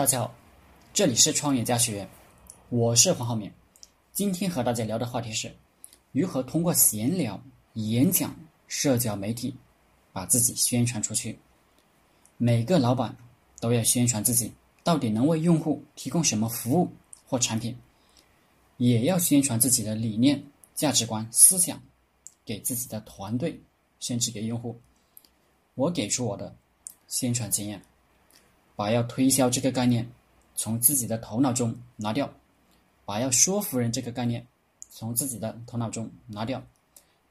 大家好，这里是创业家学院，我是黄浩明。今天和大家聊的话题是如何通过闲聊、演讲、社交媒体把自己宣传出去。每个老板都要宣传自己到底能为用户提供什么服务或产品，也要宣传自己的理念、价值观、思想给自己的团队，甚至给用户。我给出我的宣传经验。把要推销这个概念从自己的头脑中拿掉，把要说服人这个概念从自己的头脑中拿掉。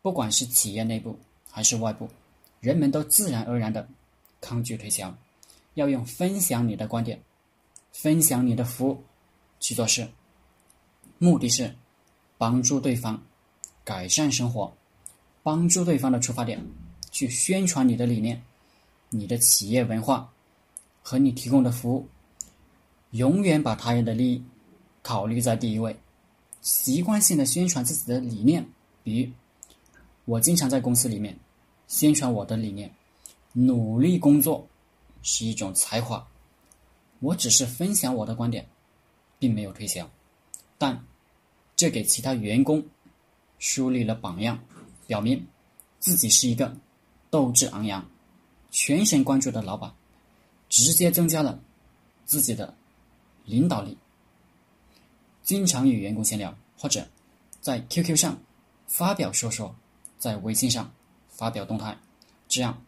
不管是企业内部还是外部，人们都自然而然的抗拒推销，要用分享你的观点、分享你的服务去做事，目的是帮助对方改善生活，帮助对方的出发点去宣传你的理念、你的企业文化。和你提供的服务，永远把他人的利益考虑在第一位，习惯性的宣传自己的理念。比如，我经常在公司里面宣传我的理念：努力工作是一种才华。我只是分享我的观点，并没有推销，但这给其他员工树立了榜样，表明自己是一个斗志昂扬、全神贯注的老板。直接增加了自己的领导力。经常与员工闲聊，或者在 QQ 上发表说说，在微信上发表动态，这样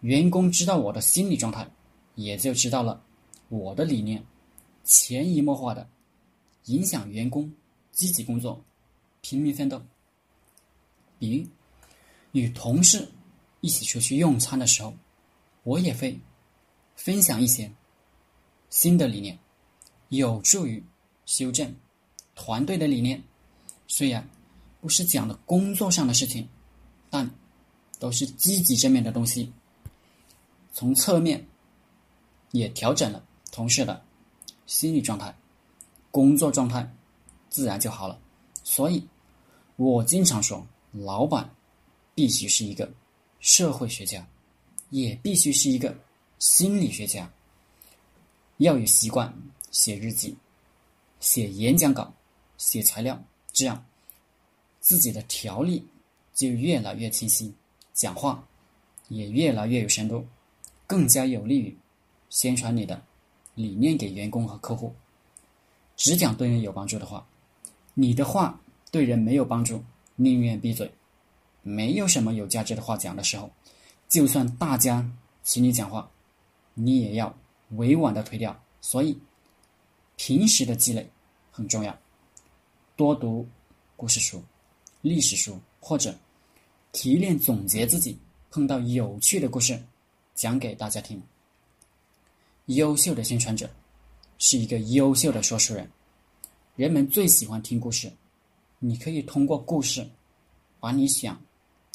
员工知道我的心理状态，也就知道了我的理念，潜移默化的影响员工积极工作、拼命奋斗。比如与同事一起出去用餐的时候，我也会。分享一些新的理念，有助于修正团队的理念。虽然不是讲的工作上的事情，但都是积极正面的东西。从侧面也调整了同事的心理状态、工作状态，自然就好了。所以，我经常说，老板必须是一个社会学家，也必须是一个。心理学家要有习惯写日记、写演讲稿、写材料，这样自己的条理就越来越清晰，讲话也越来越有深度，更加有利于宣传你的理念给员工和客户。只讲对人有帮助的话，你的话对人没有帮助，宁愿闭嘴。没有什么有价值的话讲的时候，就算大家请你讲话。你也要委婉的推掉，所以平时的积累很重要，多读故事书、历史书，或者提炼总结自己碰到有趣的故事，讲给大家听。优秀的宣传者是一个优秀的说书人，人们最喜欢听故事，你可以通过故事把你想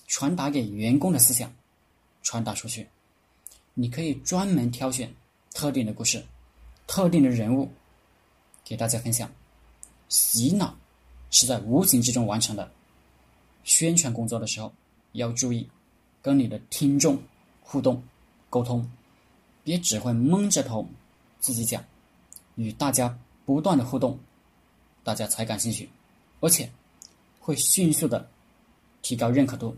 传达给员工的思想传达出去。你可以专门挑选特定的故事、特定的人物给大家分享。洗脑是在无形之中完成的。宣传工作的时候要注意跟你的听众互动沟通，别只会蒙着头自己讲，与大家不断的互动，大家才感兴趣，而且会迅速的提高认可度。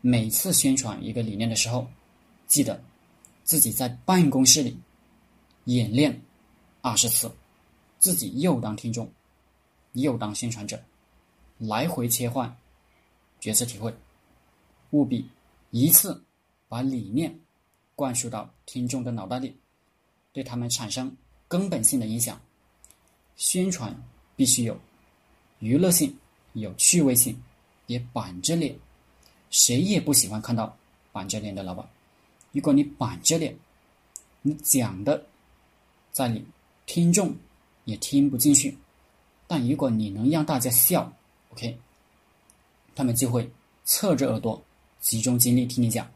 每次宣传一个理念的时候，记得。自己在办公室里演练二十次，自己又当听众，又当宣传者，来回切换角色体会，务必一次把理念灌输到听众的脑袋里，对他们产生根本性的影响。宣传必须有娱乐性，有趣味性，别板着脸，谁也不喜欢看到板着脸的老板。如果你板着脸，你讲的在你听众也听不进去。但如果你能让大家笑，OK，他们就会侧着耳朵集中精力听你讲，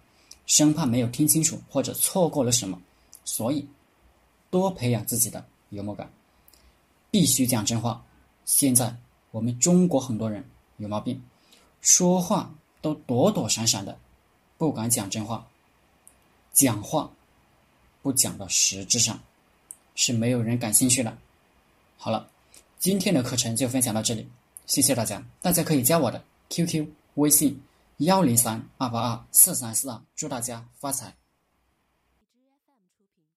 生怕没有听清楚或者错过了什么。所以，多培养自己的幽默感，必须讲真话。现在我们中国很多人有毛病，说话都躲躲闪闪的，不敢讲真话。讲话不讲到实质上，是没有人感兴趣的。好了，今天的课程就分享到这里，谢谢大家。大家可以加我的 QQ 微信幺零三二八二四三四二，祝大家发财。